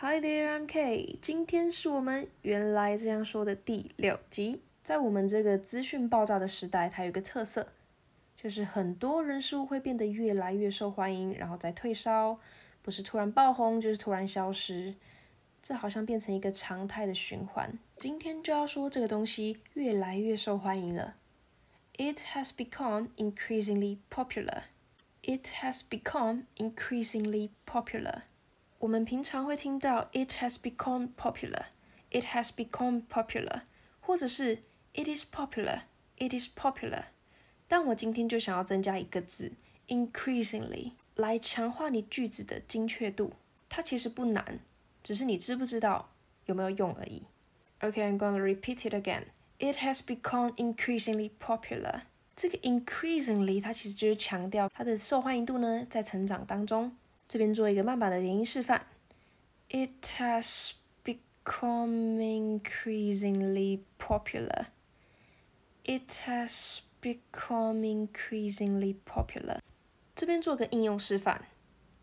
Hi there, I'm Kay。今天是我们原来这样说的第六集。在我们这个资讯爆炸的时代，它有一个特色，就是很多人事物会变得越来越受欢迎，然后再退烧，不是突然爆红，就是突然消失。这好像变成一个常态的循环。今天就要说这个东西越来越受欢迎了。It has become increasingly popular. It has become increasingly popular. 我们平常会听到 "It has become popular", "It has become popular", 或者是 "It is popular", "It is popular". 但我今天就想要增加一个字 "increasingly" 来强化你句子的精确度。它其实不难，只是你知不知道有没有用而已。Okay, I'm gonna repeat it again. It has become increasingly popular. 这个 increasingly 它其实就是强调它的受欢迎度呢在成长当中。 这边做一个慢版的连音示范。It has become increasingly popular. It has become increasingly popular. 这边做个应用示范。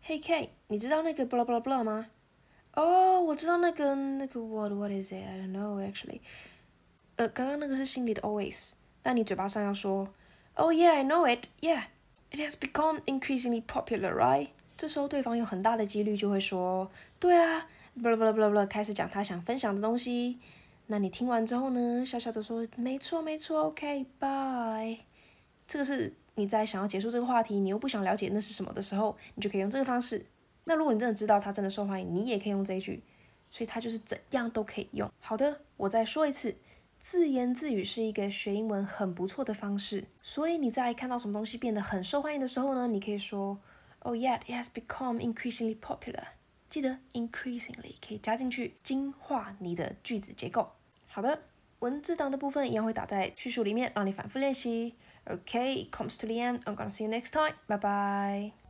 Hey K，你知道那个 blah blah blah 吗？哦，我知道那个那个 what what is it? I don't know actually. 呃，刚刚那个是心里的 always，但你嘴巴上要说，Oh yeah, I know it. Yeah, it has become increasingly popular, right? 这时候对方有很大的几率就会说，对啊，不啦不啦不啦不啦，开始讲他想分享的东西。那你听完之后呢，笑笑的说，没错没错，OK，bye。这个是你在想要结束这个话题，你又不想了解那是什么的时候，你就可以用这个方式。那如果你真的知道他真的受欢迎，你也可以用这一句。所以它就是怎样都可以用。好的，我再说一次，自言自语是一个学英文很不错的方式。所以你在看到什么东西变得很受欢迎的时候呢，你可以说。Oh yeah, it has become increasingly popular. 记得 increasingly 可以加进去，精化你的句子结构。好的，文字档的部分一样会打在叙述里面，让你反复练习。Okay, it comes to the end. I'm gonna see you next time. Bye bye.